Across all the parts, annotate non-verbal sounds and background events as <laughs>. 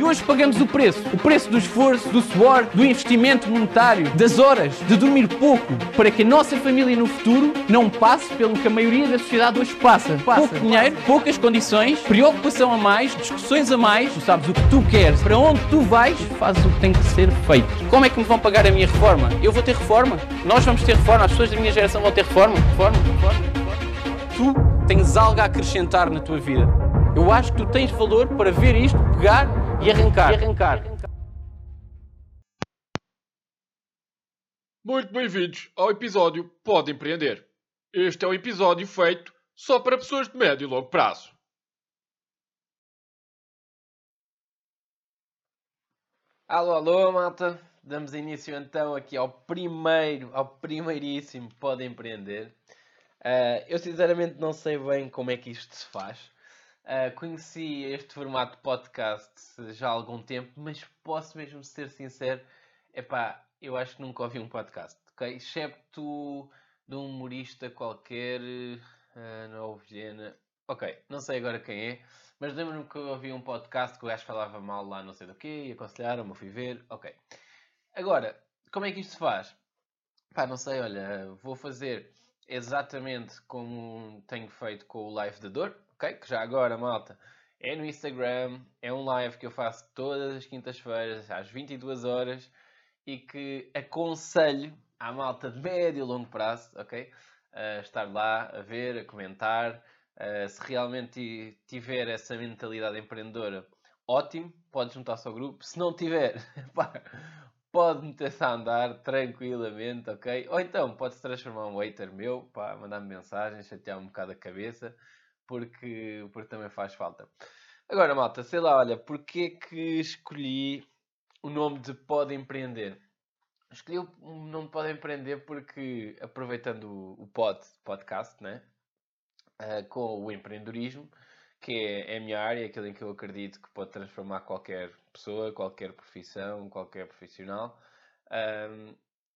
E hoje pagamos o preço. O preço do esforço, do suor, do investimento monetário, das horas, de dormir pouco, para que a nossa família no futuro não passe pelo que a maioria da sociedade hoje passa. passa. Pouco dinheiro, poucas condições, preocupação a mais, discussões a mais. Tu sabes o que tu queres, para onde tu vais, fazes o que tem que ser feito. Como é que me vão pagar a minha reforma? Eu vou ter reforma. Nós vamos ter reforma. As pessoas da minha geração vão ter reforma. Reforma, reforma. reforma. Tu tens algo a acrescentar na tua vida. Eu acho que tu tens valor para ver isto, pegar e arrancar. E arrancar. Muito bem-vindos ao episódio Pode Empreender. Este é um episódio feito só para pessoas de médio e longo prazo. Alô, alô, malta. Damos início então aqui ao primeiro, ao primeiríssimo Pode Empreender. Uh, eu sinceramente não sei bem como é que isto se faz. Uh, conheci este formato de podcast já há algum tempo, mas posso mesmo ser sincero, epá, eu acho que nunca ouvi um podcast, ok? Excepto de um humorista qualquer, uh, na Ovelhena, ok, não sei agora quem é, mas lembro-me que eu ouvi um podcast que o gajo falava mal lá não sei do quê, e aconselharam-me, fui ver, ok. Agora, como é que isto se faz? Pá, não sei, olha, vou fazer exatamente como tenho feito com o Live da Dor, ok? Que já agora, malta, é no Instagram, é um live que eu faço todas as quintas-feiras, às 22 horas, e que aconselho à malta de médio e longo prazo, ok? A estar lá, a ver, a comentar. Uh, se realmente tiver essa mentalidade empreendedora, ótimo, pode juntar-se ao grupo. Se não tiver, <laughs> pode meter-se a andar tranquilamente, ok? Ou então pode-se transformar um waiter meu, mandar-me mensagens, chatear um bocado a cabeça, porque, porque também faz falta. Agora, malta, sei lá, olha, porquê que escolhi o nome de Pode Empreender? Escolhi o nome de Pode Empreender porque, aproveitando o, o pod, podcast, né? Uh, com o empreendedorismo, que é, é a minha área, aquilo em que eu acredito que pode transformar qualquer pessoa, qualquer profissão, qualquer profissional.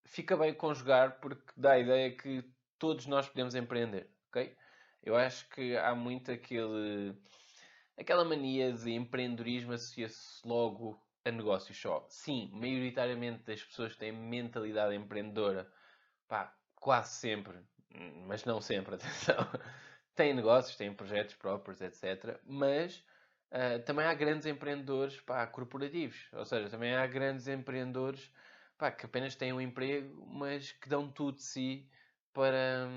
Fica bem conjugar porque dá a ideia que todos nós podemos empreender, ok? Eu acho que há muito aquele, aquela mania de empreendedorismo associa-se logo a negócios só. Sim, maioritariamente das pessoas que têm mentalidade empreendedora, pá, quase sempre, mas não sempre, <laughs> atenção, têm negócios, têm projetos próprios, etc. Mas uh, também há grandes empreendedores pá, corporativos. Ou seja, também há grandes empreendedores pá, que apenas têm um emprego, mas que dão tudo de si para,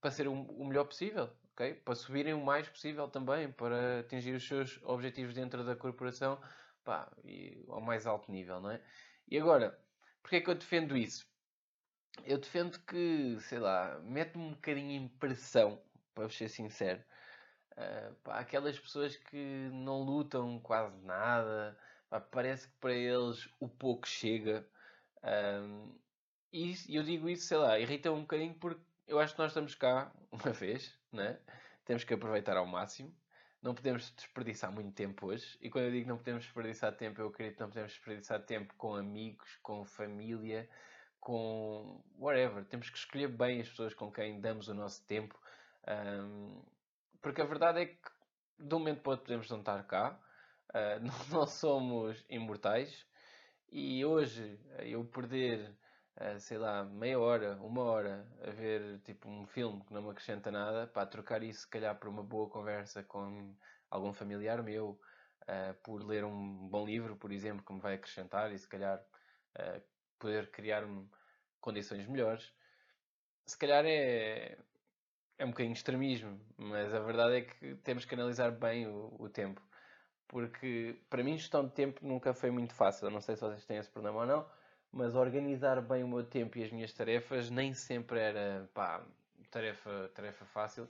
para ser o melhor possível. Okay? Para subirem o mais possível também, para atingir os seus objetivos dentro da corporação pá, e, ao mais alto nível, não é? E agora, porquê é que eu defendo isso? Eu defendo que, sei lá, mete-me um bocadinho em pressão para ser sincero. Uh, pá, aquelas pessoas que não lutam quase nada, pá, parece que para eles o pouco chega. Um, e eu digo isso, sei lá, irrita um bocadinho porque eu acho que nós estamos cá <laughs> uma vez, né? temos que aproveitar ao máximo. Não podemos desperdiçar muito tempo hoje. E quando eu digo não podemos desperdiçar tempo, eu acredito que não podemos desperdiçar tempo com amigos, com família, com whatever. Temos que escolher bem as pessoas com quem damos o nosso tempo um, porque a verdade é que de um momento para outro podemos não estar cá, uh, <laughs> não, não, somos imortais e hoje eu perder, sei lá, meia hora, uma hora a ver tipo um filme que não me acrescenta nada, para trocar isso se calhar por uma boa conversa com algum familiar meu, uh, por ler um bom livro, por exemplo, que me vai acrescentar e se calhar poder criar-me condições melhores, se calhar é, é um bocadinho extremismo, mas a verdade é que temos que analisar bem o, o, tempo. Porque para mim, gestão de tempo nunca foi muito fácil. Eu não sei se vocês têm esse problema ou não, mas organizar bem o meu tempo e as minhas tarefas nem sempre era pá, tarefa, tarefa fácil.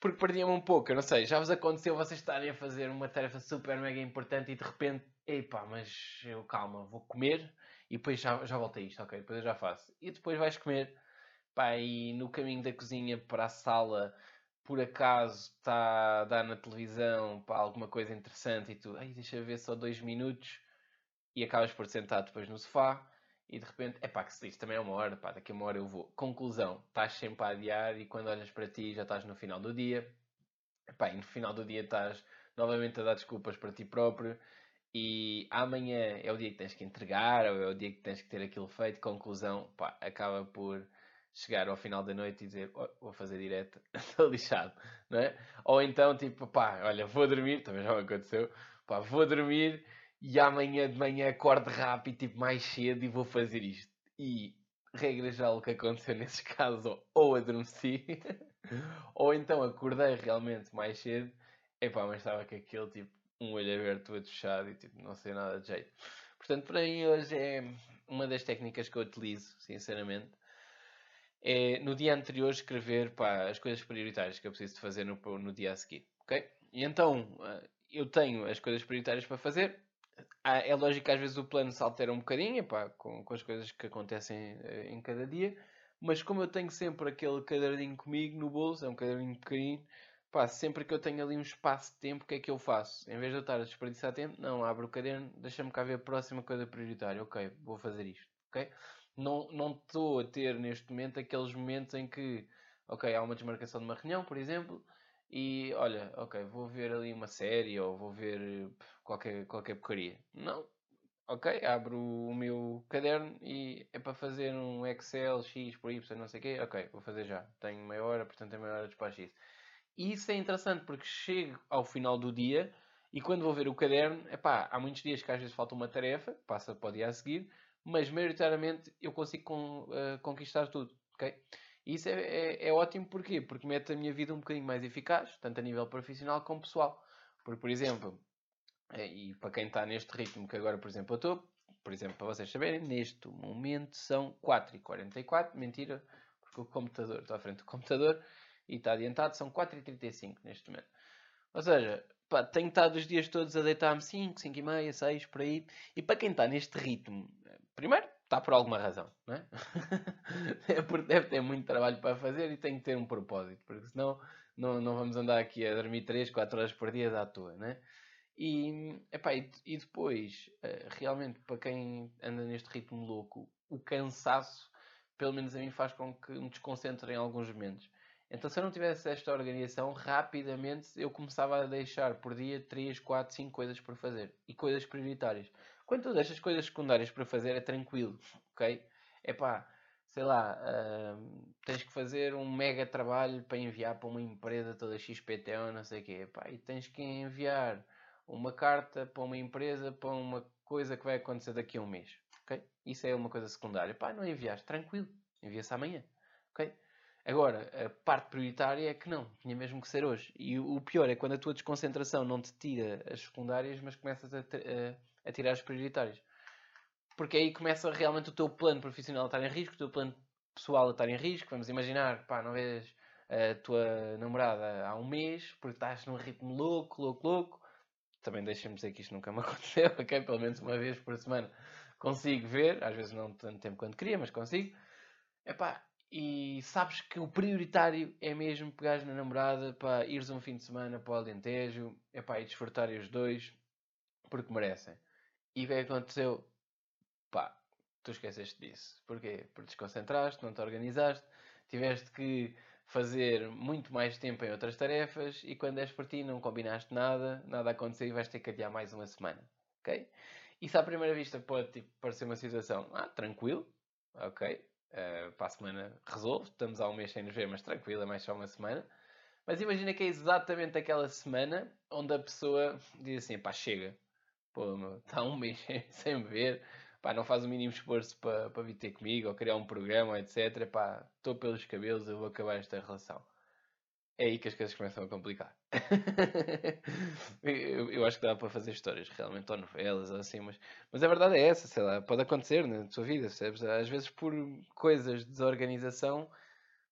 Porque perdia-me um pouco, eu não sei, já vos aconteceu vocês estarem a fazer uma tarefa super mega importante e de repente, epá, mas eu calma, vou comer e depois já, já volto a isto, ok, depois eu já faço. E depois vais comer Pá, e no caminho da cozinha para a sala, por acaso está a dar na televisão pá, alguma coisa interessante e tu, ai, deixa ver só dois minutos e acabas por sentar depois no sofá e de repente, é pá, que se diz, também é uma hora, pá, daqui a uma hora eu vou. Conclusão, estás sempre a adiar e quando olhas para ti já estás no final do dia. E no final do dia estás novamente a dar desculpas para ti próprio e amanhã é o dia que tens que entregar, ou é o dia que tens que ter aquilo feito, conclusão, pá, acaba por chegar ao final da noite e dizer oh, vou fazer direto, <laughs> estou lixado, não é? Ou então, tipo, pá, olha, vou dormir, também já me aconteceu, pá, vou dormir e amanhã de manhã acordo rápido, tipo, mais cedo e vou fazer isto. E, regra já o que aconteceu nesses <laughs> casos, ou adormeci, <laughs> ou então acordei realmente mais cedo, epá, mas estava com aquele, tipo, um olho aberto, outro fechado e, tipo, não sei nada de jeito. Portanto, para mim hoje é uma das técnicas que eu utilizo, sinceramente, é no dia anterior escrever pá, as coisas prioritárias que eu preciso de fazer no, no dia a seguir, ok? E então eh, eu tenho as coisas prioritárias para fazer. É lógico que às vezes o plano se altera um bocadinho pá, com, com as coisas que acontecem eh, em cada dia, mas como eu tenho sempre aquele caderninho comigo no bolso, é um caderninho pequenino, pá, sempre que eu tenho ali um espaço de tempo, o que é que eu faço? Em vez de eu estar a desperdiçar tempo, não, abro o caderno, deixa-me cá ver a próxima coisa prioritária, ok, vou fazer isto, ok? não não estou a ter neste momento aqueles momentos em que, ok, há uma desmarcação de uma reunião, por exemplo, e olha, ok, vou ver ali uma série ou vou ver qualquer, qualquer porcaria. Não. Ok, abro o meu caderno e é para fazer um Excel X por Y, não sei o quê. Ok, vou fazer já. Tenho meia hora, portanto é meia hora de despacho isso. E isso é interessante porque chego ao final do dia e quando vou ver o caderno, epá, há muitos dias que às vezes falta uma tarefa, passa para o dia a seguir, mas maioritariamente eu consigo con, uh, conquistar tudo, ok? E isso é, é, é, ótimo porquê? Porque mete a minha vida um bocadinho mais eficaz, tanto a nível profissional como pessoal. Porque, por exemplo, eh, e para quem está neste ritmo que agora, por exemplo, eu estou, por exemplo, para vocês saberem, neste momento são 4h44, mentira, porque o computador, estou à frente do computador e está adiantado, são 4h35 neste momento. Ou seja, pá, tenho estado os dias todos a deitar-me 5, 5 e meia, 6, por aí. E para quem está neste ritmo, primeiro, está por alguma razão, não é? <laughs> é porque deve ter muito trabalho para fazer e tem que ter um propósito, porque senão não, não vamos andar aqui a dormir 3, 4 horas por dia à toa, não é? E, epá, e depois, eh, realmente, para quem anda neste ritmo louco, o cansaço, pelo menos a mim, faz com que me desconcentre em alguns momentos. Então, se eu não tivesse esta organização, rapidamente eu começava a deixar por dia 3, 4, 5 coisas por fazer e coisas prioritárias. Quando tu deixas coisas secundárias para fazer, é tranquilo, ok? É pá, sei lá, uh, tens que fazer um mega trabalho para enviar para uma empresa toda XPTO, não sei o quê, epá, e tens que enviar uma carta para uma empresa para uma coisa que vai acontecer daqui a um mês, ok? Isso é uma coisa secundária. Pá, não enviaste, tranquilo, envia-se amanhã, ok? Agora, a parte prioritária é que não, tinha mesmo que ser hoje. E o pior é quando a tua desconcentração não te tira as secundárias, mas começas a, a tirar as prioritárias. Porque aí começa realmente o teu plano profissional a estar em risco, o teu plano pessoal a estar em risco. Vamos imaginar, pá, não vês a tua namorada há um mês porque estás num ritmo louco, louco, louco. Também deixa-me dizer que isto nunca me <laughs> aconteceu, ok? Pelo menos uma vez por semana consigo ver, às vezes não tanto tempo quanto queria, mas consigo. Epá, e sabes que o prioritário é mesmo pegares na namorada para ires um fim de semana para o Alentejo epá, e desfrutarem os dois porque merecem. E o que é aconteceu? Pá, tu esqueceste disso. Porquê? Porque desconcentraste, não te organizaste, tiveste que fazer muito mais tempo em outras tarefas e quando és por ti não combinaste nada, nada aconteceu e vais ter que adiar mais uma semana. Ok? Isso à primeira vista pode tipo, parecer uma situação, ah, tranquilo, ok, uh, para a semana resolve, estamos há um mês sem nos ver, mas tranquilo, é mais só uma semana. Mas imagina que é exatamente aquela semana onde a pessoa diz assim, pá, chega, pô, está <laughs> um mês sem me ver, pá, não faz o mínimo esforço para, para vir ter comigo ou criar um programa, etc. Pá, estou pelos cabelos, eu vou acabar esta relação. É aí que as coisas começam a complicar. <laughs> eu, eu, acho que dá para fazer histórias realmente, ou novelas, ou assim, mas, mas a verdade é essa, sei lá, pode acontecer na tua vida? Às vezes por coisas de desorganização,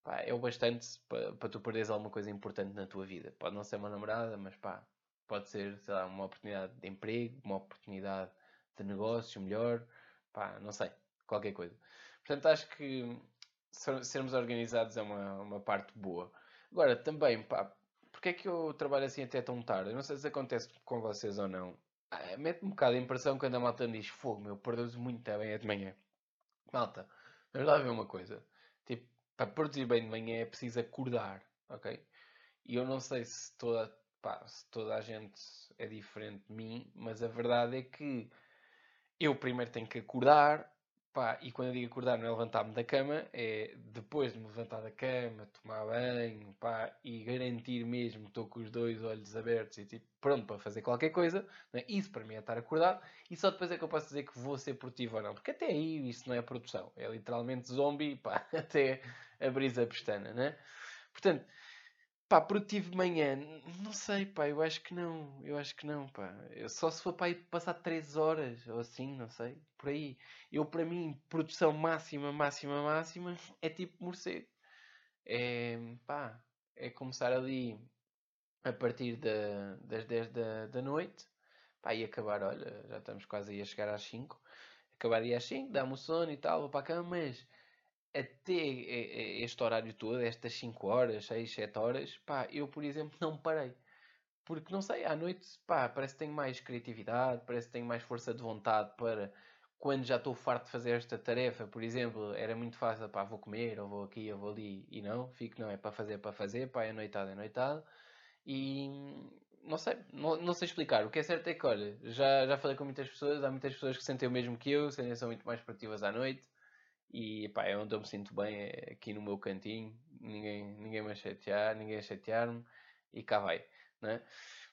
pá, é o bastante para, para tu perderes alguma coisa importante na tua vida. Pode não ser uma namorada, mas pá, Pode ser, sei lá, uma oportunidade de emprego, uma oportunidade de negócio melhor, pá, não sei, qualquer coisa. Portanto, acho que sermos organizados é uma, uma parte boa. Agora, também, pá, porque é que eu trabalho assim até tão tarde? Eu não sei se acontece com vocês ou não. Ah, Mete-me um bocado a impressão quando a malta me diz fogo, meu, perdeu-se muito bem é de manhã. Malta, vamos lá ver uma coisa. Tipo, para produzir bem de manhã é preciso acordar, ok? E eu não sei se toda pá, toda a gente é diferente de mim, mas a verdade é que eu primeiro tenho que acordar, pá, e quando eu digo acordar não é levantar-me da cama, é depois de me levantar da cama, tomar banho, pá, e garantir mesmo que estou com os dois olhos abertos e tipo, pronto para fazer qualquer coisa, é? isso para mim é estar acordado, e só depois é que eu posso dizer que vou ser produtivo ou não, porque até aí isso não é produção, é literalmente zombie, pá, <laughs> até abrir a pestana, né? Portanto, Pá, produtivo de manhã, não sei, pá, eu acho que não, eu acho que não, pá. Eu, só se for para ir passar 3 horas ou assim, não sei, por aí. Eu, para mim, produção máxima, máxima, máxima é tipo morcego. É, pá, é começar ali a partir da, das 10 da, da noite, pá, e acabar, olha, já estamos quase aí a chegar às 5. Acabar aí às 5, dá-me o sono e tal, vou para a cama, mas até este horário todo, estas 5 horas, 6, 7 horas, pá, eu, por exemplo, não parei. Porque, não sei, à noite, pá, parece que tenho mais criatividade, parece que tenho mais força de vontade para, quando já estou farto de fazer esta tarefa, por exemplo, era muito fácil, pá, vou comer, ou vou aqui, ou vou ali, e não, fico, não, é para fazer, para fazer, pá, é noitado, é noitado. E, não sei, não, não sei explicar. O que é certo é que, olha, já, já falei com muitas pessoas, há muitas pessoas que sentem o mesmo que eu, sentem são muito mais produtivas à noite e pá, é onde eu me sinto bem, é aqui no meu cantinho, ninguém, ninguém me a chatear, ninguém a chatear-me e cá vai, né?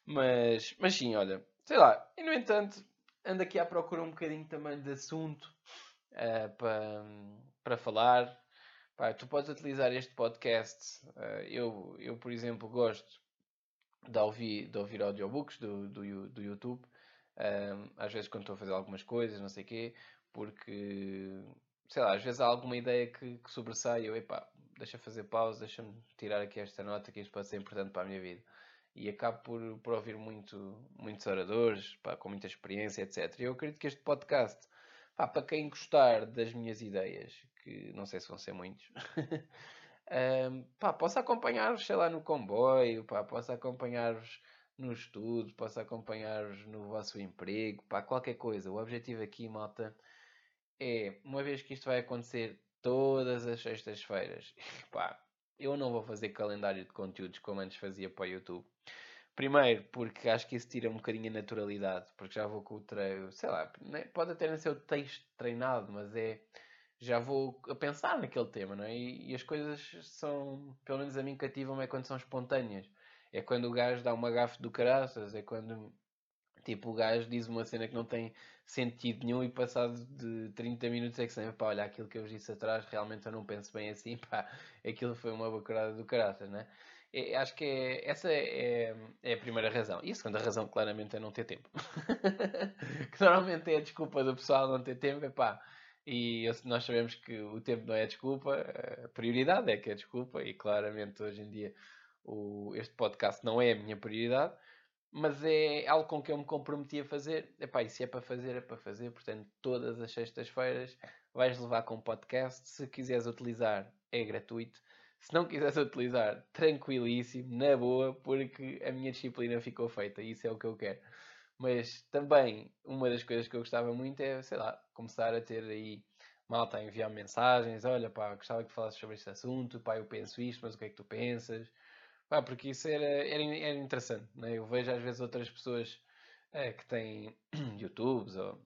Mas, mas sim, olha, sei lá, e no entanto, ando aqui à procura um bocadinho também de assunto uh, eh, para, para falar. Pá, tu podes utilizar este podcast. Uh, eu, eu, por exemplo, gosto de ouvir, de ouvir audiobooks do, do, do YouTube. Uh, às vezes quando estou a fazer algumas coisas, não sei o quê, porque sei lá, às vezes há alguma ideia que, que sobressai eu, epá, deixa fazer pausa, deixa-me tirar aqui esta nota que isto pode ser importante para a minha vida. E acabo por, por ouvir muito, muitos oradores, pá, com muita experiência, etc. E eu acredito que este podcast, pá, para quem gostar das minhas ideias, que não sei se vão ser muitos, <laughs> um, pá, posso acompanhar-vos, sei lá, no comboio, pá, posso acompanhar-vos no estudo, posso acompanhar-vos no vosso emprego, pá, qualquer coisa. O objetivo aqui, malta, é, uma vez que isto vai acontecer todas as sextas-feiras, <laughs> pá, eu não vou fazer calendário de conteúdos como antes fazia para o YouTube. Primeiro, porque acho que isso tira um bocadinho a naturalidade, porque já vou com o treino, sei lá, né, pode até não ser o texto treinado, mas é, já vou a pensar naquele tema, não é? E, e as coisas são, pelo menos a mim cativam é quando são espontâneas. É quando o gajo dá uma gafe do caraças, é quando Tipo, o gajo diz uma cena que não tem sentido nenhum e passado de 30 minutos é que sempre, pá, olha, aquilo que eu disse atrás, realmente eu não penso bem assim, pá, aquilo foi uma bacurada do caraças, né? Acho que é, essa é, é, a primeira razão. E a segunda razão, claramente, é não ter tempo. <laughs> que normalmente é a desculpa do pessoal não ter tempo, é pá. E nós sabemos que o tempo não é a desculpa, a prioridade é que é a desculpa, e claramente hoje em dia o, este podcast não é a minha prioridade mas é algo com que eu me comprometi a fazer. Epá, e se é para fazer, é para fazer. Portanto, todas as sextas-feiras vais levar com um podcast. Se quiseres utilizar, é gratuito. Se não quiseres utilizar, tranquilíssimo, na boa, porque a minha disciplina ficou feita. Isso é o que eu quero. Mas também, uma das coisas que eu gostava muito é, sei lá, começar a ter aí malta a enviar mensagens. Olha, pá, gostava que falasses sobre este assunto. Pá, eu penso isto, mas o que é que tu pensas? Pá, porque isso era, era, era interessante. Né? Eu vejo às vezes outras pessoas é, que têm <clears throat> YouTubes ou,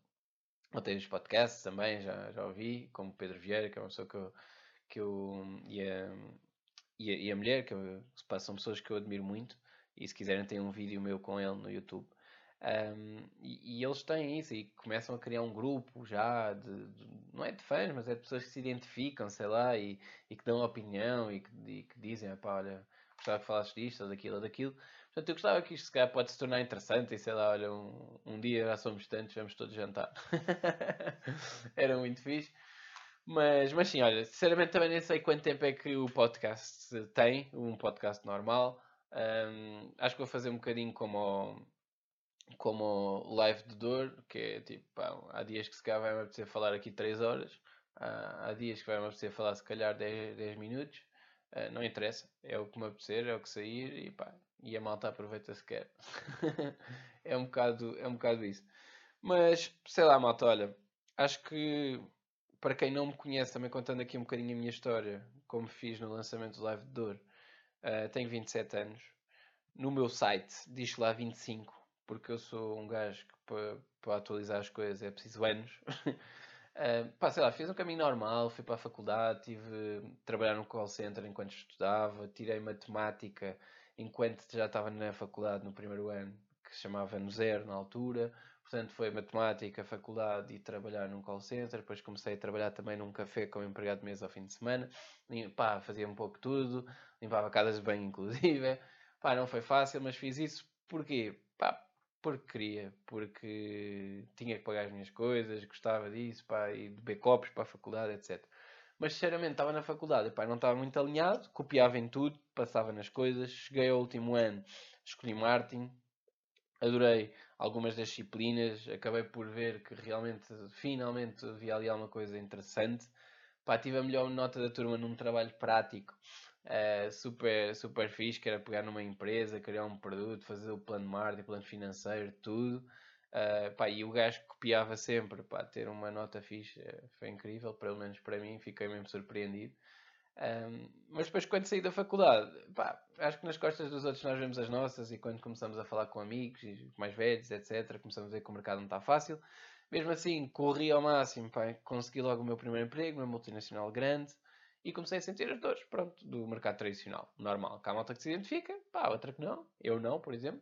ou têm os podcasts também, já, já ouvi, como Pedro Vieira, que é uma pessoa que eu. Que eu e, a, e, a, e a mulher, que eu, são pessoas que eu admiro muito. E se quiserem, tem um vídeo meu com ele no YouTube. Um, e, e, eles têm isso e começam a criar um grupo já de, de, não é de fãs, mas é de pessoas que se identificam, sei lá, e, e que dão opinião e que, e que dizem, pá, olha, gostava que falasses disto ou daquilo ou daquilo. Portanto, eu gostava que isto se calhar pode se tornar interessante e sei lá, olha, um, um dia já somos tantos, vamos todos jantar. <laughs> Era muito fixe. Mas, mas sim, olha, sinceramente também nem sei quanto tempo é que o podcast tem, um podcast normal. Um, acho que vou fazer um bocadinho como o, como o live de dor, que é tipo, pá, há dias que se calhar vai-me apetecer falar aqui 3 horas, há, há dias que vai-me apetecer falar se calhar 10, 10 minutos. Uh, não interessa, é o que me apetecer, é o que sair e pá, e a malta aproveita se quer. <laughs> é, um bocado, é um bocado isso. Mas, sei lá, malta, olha, acho que para quem não me conhece, também contando aqui um bocadinho a minha história, como fiz no lançamento do Live de Dor, uh, tenho 27 anos. no meu site diz lá 25, porque eu sou um gajo que para, para atualizar as coisas é preciso anos. <laughs> uh, pá, sei lá, fiz um caminho normal, fui para a faculdade, tive trabalhar no call center enquanto estudava, tirei matemática enquanto já estava na faculdade no primeiro ano, que se chamava no zero na altura. Portanto, foi matemática, faculdade e trabalhar num call center. Depois comecei a trabalhar também num café como empregado de mesa ao fim de semana. E, pá, fazia um pouco tudo, limpava casas de banho, <laughs> inclusive. Pá, não foi fácil, mas fiz isso porquê? Pá, porque queria, porque tinha que pagar as minhas coisas, gostava disso, pá, e de beber copos para a faculdade, etc. Mas sinceramente estava na faculdade, pá, não estava muito alinhado, copiava em tudo, passava nas coisas. Cheguei ao último ano, escolhi marketing, adorei algumas das disciplinas, acabei por ver que realmente, finalmente, havia ali alguma coisa interessante. Pá, tive a melhor nota da turma num trabalho prático, uh, super, super fixe, que era pegar numa empresa, criar um produto, fazer o plano de marketing, plano financeiro, tudo. Uh, pá, e o gajo copiava sempre, pá, ter uma nota fixe, eh, foi incrível, pelo menos para mim, fiquei mesmo surpreendido. Um, mas depois, quando saí da faculdade, pá, acho que nas costas dos outros nós vemos as nossas, e quando começamos a falar com amigos mais velhos, etc., começamos a ver que o mercado não está fácil. Mesmo assim, corri ao máximo, pá, consegui logo o meu primeiro emprego, uma multinacional grande, e comecei a sentir as dores, pronto, do mercado tradicional, normal. Cá há malta que se identifica, pá, outra que não, eu não, por exemplo.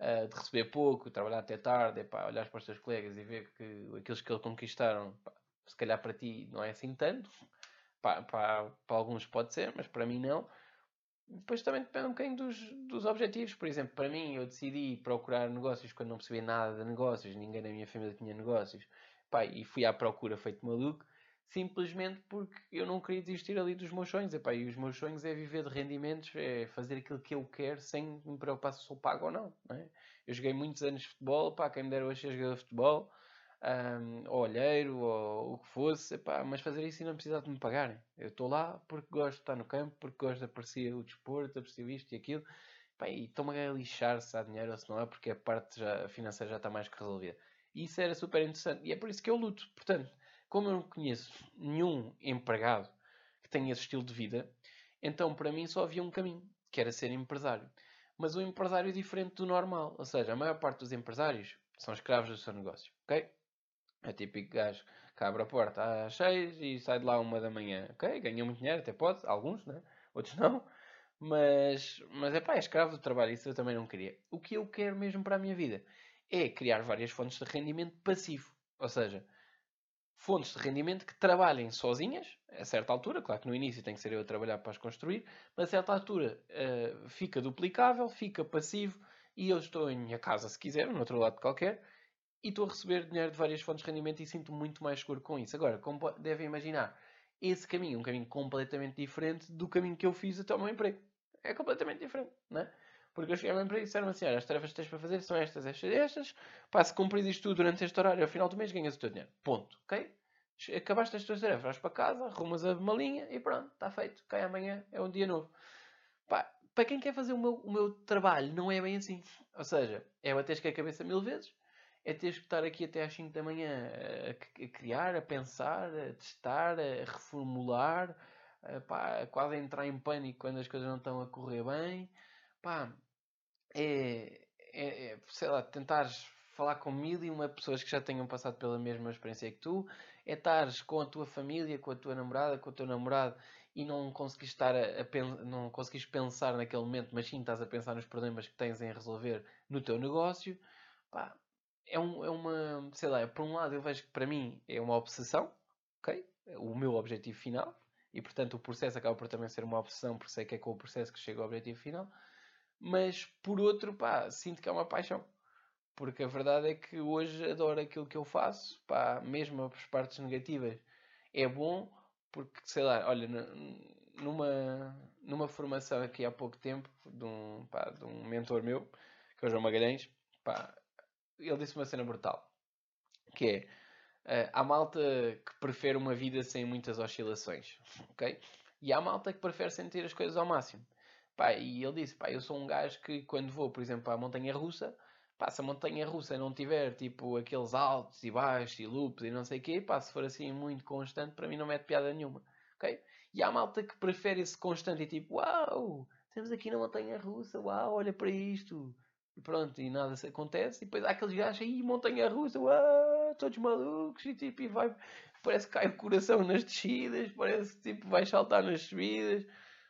Uh, de receber pouco, trabalhar até tarde, pá, olhar para os teus colegas e ver que aqueles que eles conquistaram, pá, se calhar para ti não é assim tanto para, para, para alguns pode ser, mas para mim não. Depois também depende um bocadinho dos, dos objetivos. Por exemplo, para mim, eu decidi procurar negócios quando não percebia nada de negócios, ninguém na minha família tinha negócios. Pá, e fui à procura feito maluco, simplesmente porque eu não queria desistir ali dos meus sonhos. Epá, e os meus sonhos é viver de rendimentos, é fazer aquilo que eu quero sem me preocupar se sou pago ou não. não é? Eu joguei muitos anos de futebol, pá, quem me dera hoje ser jogador de futebol um, ou olheiro, ou o que fosse, epá, mas fazer isso e não precisar de me pagarem. Eu estou lá porque gosto de estar no campo, porque gosto de apreciar o desporto, aprecio isto e aquilo, epá, e estou-me a lixar se há dinheiro ou se não é, porque a parte já, financeira já está mais que resolvida. E isso era super interessante, e é por isso que eu luto. Portanto, como eu não conheço nenhum empregado que tenha esse estilo de vida, então para mim só havia um caminho, que era ser empresário. Mas o empresário é diferente do normal, ou seja, a maior parte dos empresários são escravos do seu negócio, ok? É típico gajo que abre a porta às 6 e sai de lá uma da manhã. Ok, ganha muito dinheiro, até pode, alguns, né? outros não. Mas, mas é pá, é escravo do trabalho, isso eu também não queria. O que eu quero mesmo para a minha vida é criar várias fontes de rendimento passivo. Ou seja, fontes de rendimento que trabalhem sozinhas, a certa altura, claro que no início tem que ser eu a trabalhar para as construir, mas a certa altura uh, fica duplicável, fica passivo e eu estou em minha casa se quiser, no outro lado qualquer, e estou a receber dinheiro de várias fontes de rendimento e sinto muito mais seguro com isso. Agora, como devem imaginar, esse caminho é um caminho completamente diferente do caminho que eu fiz até o meu emprego. É completamente diferente, não é? Porque eu cheguei ao meu emprego e disseram assim: as tarefas que tens para fazer são estas, estas, estas. Pá, se cumprir isto tudo durante este horário, ao final do mês ganhas o teu dinheiro. Ponto, ok? Acabaste as tuas tarefas, vais para casa, arrumas a malinha e pronto, está feito. Cai amanhã, é um dia novo. Pá, para quem quer fazer o meu, o meu trabalho, não é bem assim. Ou seja, é bater com a cabeça mil vezes é teres que estar aqui até às 5 da manhã a, a criar, a pensar, a testar, a reformular, a, pá, quase entrar em pânico quando as coisas não estão a correr bem. Pá, é, é, é sei lá, tentares falar com mil e uma pessoas que já tenham passado pela mesma experiência que tu, é estares com a tua família, com a tua namorada, com o teu namorado e não conseguires estar a, a não conseguires pensar naquele momento, mas sim estás a pensar nos problemas que tens em resolver no teu negócio. Pá, é, um, é uma, sei lá, por um lado eu vejo que para mim é uma obsessão, ok? O meu objetivo final, e portanto o processo acaba por também ser uma obsessão, por sei que é com o processo que chega ao objetivo final, mas por outro, pá, sinto que é uma paixão. Porque a verdade é que hoje adoro aquilo que eu faço, pá, mesmo as partes negativas. É bom porque, sei lá, olha, numa, numa formação aqui há pouco tempo de um, pá, de um mentor meu, que é o João Magalhães, pá, ele disse uma cena brutal. Que é, uh, há malta que prefere uma vida sem muitas oscilações, <laughs> ok? E há malta que prefere sentir as coisas ao máximo. Pá, e ele disse, pá, eu sou um gajo que quando vou, por exemplo, à montanha russa, pá, se a montanha russa não tiver, tipo, aqueles altos e baixos e loops e não sei o quê, pá, se for assim muito constante, para mim não mete piada nenhuma, ok? E há malta que prefere esse constante e tipo, uau, estamos aqui na montanha russa, uau, olha para isto. E pronto, e nada se acontece. E depois há aqueles gajos aí, montanha russa, uau, todos malucos, e tipo, e vai, parece que cai o coração nas descidas, parece que tipo, vai saltar nas subidas.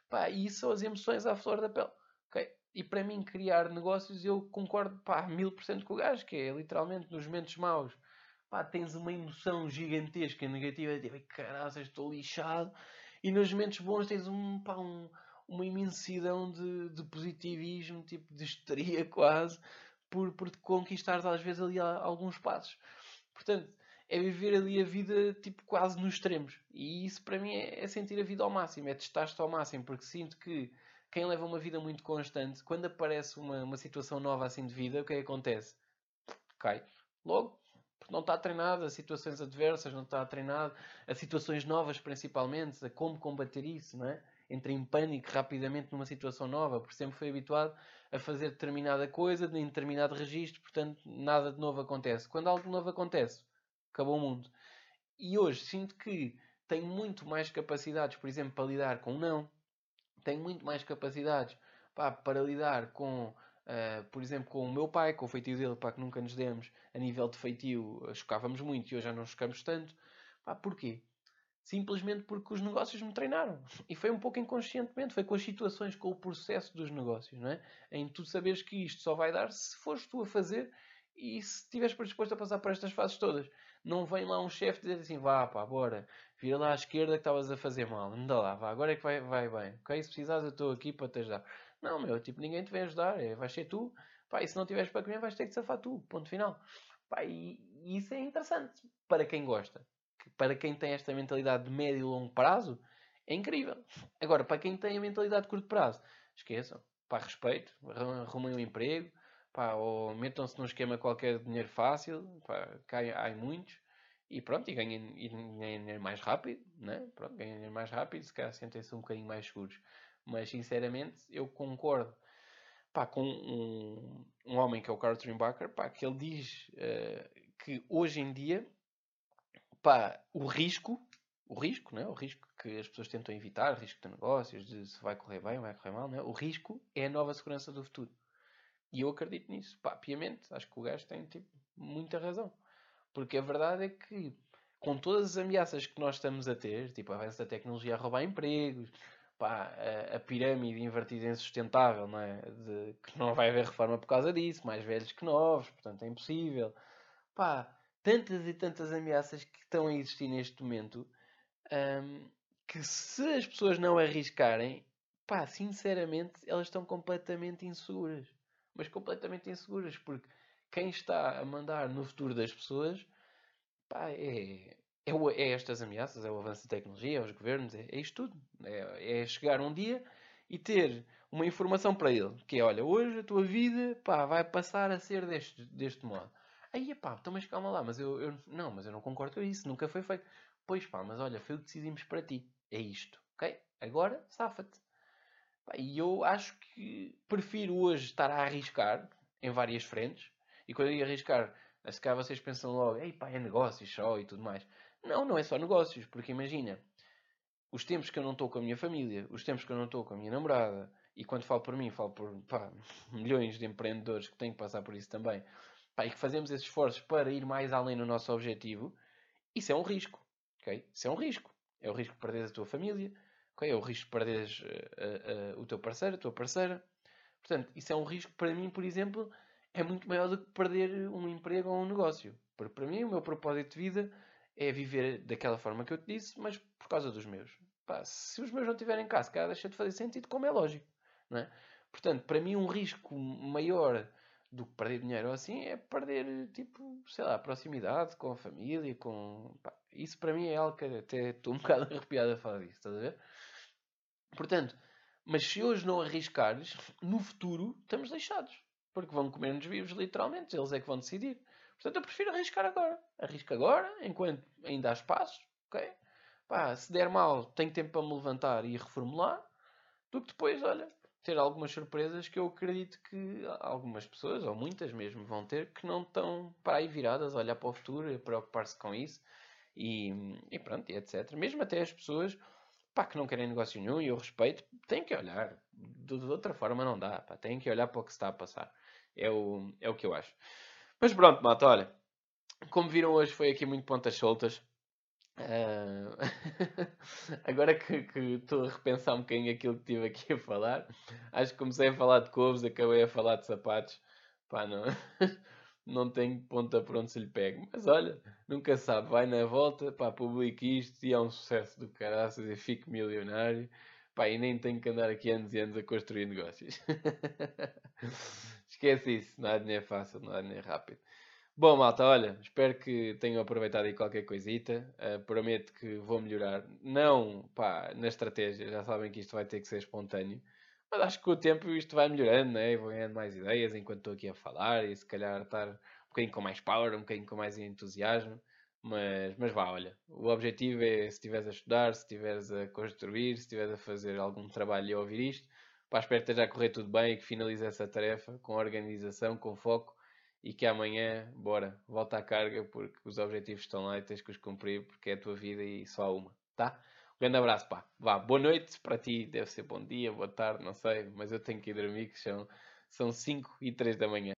Pá, e isso são as emoções à flor da pele. Okay? E para mim, criar negócios, eu concordo, pá, mil por cento com o gajo, que é literalmente nos momentos maus pá, tens uma emoção gigantesca negativa, tipo, caralho, estou lixado. E nos momentos bons tens um, pá, um, uma imensidão de, de positivismo, tipo de histeria <laughs> quase, por, por conquistar às vezes ali alguns passos. Portanto, é viver ali a vida tipo quase nos extremos. E isso para mim é, é sentir a vida ao máximo, é testar-te ao máximo, porque sinto que quem leva uma vida muito constante, quando aparece uma, uma situação nova assim de vida, o que é que acontece? Cai. Logo, porque não está treinado a situações adversas, não está treinado a situações novas, principalmente, a como combater isso, não é? Entra em pânico rapidamente numa situação nova, porque sempre foi habituado a fazer determinada coisa em determinado registro, portanto, nada de novo acontece. Quando algo novo acontece, acabou o mundo. E hoje sinto que tenho muito mais capacidades, por exemplo, para lidar com não, tenho muito mais capacidades pá, para lidar com Uh, por exemplo, com o meu pai, com o feitio dele, para que nunca nos demos a nível de feitio, chocávamos muito e hoje já não chocamos tanto. Pá, porquê? Simplesmente porque os negócios me treinaram. E foi um pouco inconscientemente, foi com as situações, com o processo dos negócios, não é? Em tu saberes que isto só vai dar se fores tu a fazer e se estiveres predisposto a passar por estas fases todas. Não vem lá um chefe dizer assim, vá pá, bora, vira lá à esquerda que estavas a fazer mal, anda lá, vá, agora é que vai, vai bem, ok? Se precisares eu estou aqui para te ajudar. Não, meu, tipo, ninguém te vai ajudar. É, vais ser tu. Pá, e se não tiveres para comer, vais ter que safar tu. Ponto final. Pá, e, e isso é interessante para quem gosta. Para quem tem esta mentalidade de médio e longo prazo, é incrível. Agora, para quem tem a mentalidade de curto prazo, esqueçam. Pá, respeito. Arrumem um emprego. Pá, ou metam-se num esquema qualquer de dinheiro fácil. Pá, há, há muitos. E pronto, e ganhem, dinheiro mais rápido, né? Pronto, ganhem dinheiro mais rápido, se calhar sentem-se um bocadinho mais seguros. Mas sinceramente eu concordo pá, com um, um homem que é o Carl Trimbacher, pá, que ele diz uh, que hoje em dia pá, o risco, o risco, né? o risco que as pessoas tentam evitar, risco de negócios, de se vai correr bem ou vai correr mal, né? o risco é a nova segurança do futuro. E eu acredito nisso, pá, piamente, acho que o gajo tem tipo, muita razão. Porque a verdade é que com todas as ameaças que nós estamos a ter, tipo a avanço da tecnologia a roubar empregos, pá, a, a, pirâmide invertida insustentável, não é? De, que não vai haver reforma por causa disso, mais velhos que novos, portanto é impossível. Pá, tantas e tantas ameaças que estão a existir neste momento um, que se as pessoas não arriscarem, pá, sinceramente, elas estão completamente inseguras. Mas completamente inseguras, porque quem está a mandar no futuro das pessoas, pá, é, é, é, estas ameaças, é o avanço da tecnologia, é os governos, é, é isto tudo. É, é, chegar um dia e ter uma informação para ele, que é, olha, hoje a tua vida pá, vai passar a ser deste, deste modo. Aí, pá, então mas calma lá, mas eu, eu, não, mas eu não concordo com isso, nunca foi feito. Pois pá, mas olha, foi o que decidimos para ti. É isto, ok? Agora, safa-te. E eu acho que prefiro hoje estar a arriscar em várias frentes. E quando eu digo arriscar, se calhar vocês pensam logo, ei pá, é negócios só e tudo mais. Não, não é só negócios, porque imagina, os tempos que eu não estou com a minha família, os tempos que eu não estou com a minha namorada, e quando falo por mim, falo por pá, <laughs> milhões de empreendedores que têm que passar por isso também, pá, e que fazemos esses esforços para ir mais além no nosso objetivo, isso é um risco, ok? Isso é um risco. É o risco de perderes a tua família, ok? É o risco de perderes uh, uh, uh, o teu parceiro, a tua parceira. Portanto, isso é um risco para mim, por exemplo, é muito maior do que perder um emprego ou um negócio. Porque para mim, o meu propósito de vida é viver daquela forma que eu te disse, mas por causa dos meus. Pá, se os meus não estiverem cá, deixa de fazer sentido, como é lógico. Não é? Portanto, para mim, um risco maior do que perder dinheiro ou assim é perder, tipo, sei lá, proximidade com a família, com. Pá, isso para mim é algo que até estou um <laughs> bocado arrepiado a falar disso, estás a ver? Portanto, mas se hoje não arriscares, no futuro estamos deixados. Porque vão comer-nos vivos, literalmente. Eles é que vão decidir. Portanto, eu prefiro arriscar agora. Arrisco agora, enquanto ainda há espaço, ok? Pá, se der mal, tenho tempo para me levantar e reformular, do que depois, olha, ter algumas surpresas que eu acredito que algumas pessoas, ou muitas mesmo, vão ter, que não estão para aí viradas a olhar para o futuro, a preocupar-se com isso, e, e pronto, e etc. Mesmo até as pessoas, pá, que não querem negócio nenhum, e eu respeito, têm que olhar. de, de outra forma não dá, pá. Tem que olhar para o que se está a passar. É o, é o que eu acho. Mas pronto, malta, olha. Como viram hoje foi aqui muito pontas soltas. Uh... <laughs> Agora que estou a repensar um bocadinho aquilo que estive aqui a falar, acho que comecei a falar de couves, acabei a falar de sapatos. Pá, não, <laughs> não tenho ponta por onde se lhe pegue. Mas olha, nunca sabe, vai na volta, pá, publique isto e é um sucesso do caraças e fico milionário. Pá, e nem tenho que andar aqui anos e anos a construir negócios. <laughs> Esquece isso, não há dinheiro fácil, não há dinheiro rápido. Bom, malta, olha, espero que tenham aproveitado aí qualquer coisita. Uh, prometo que vou melhorar. Não, pá, na estratégia, já sabem que isto vai ter que ser espontâneo. Mas acho que com o tempo isto vai melhorando, né? vou ganhando mais ideias enquanto estou aqui a falar e se calhar estar um bocadinho com mais power, um bocadinho com mais entusiasmo. Mas, mas vá, olha, o objetivo é se estiveres a estudar, se estiveres a construir, se estiveres a fazer algum trabalho e ouvir isto, pá, espero que esteja a correr tudo bem e que finalize essa tarefa com organização, com foco e que amanhã, bora, volta à carga porque os objetivos estão lá e tens que os cumprir porque é a tua vida e só uma, tá? Grande abraço, pá. Vá, boa noite para ti, deve ser bom dia, boa tarde, não sei, mas eu tenho que ir dormir, que são, são 5 e 3 da manhã.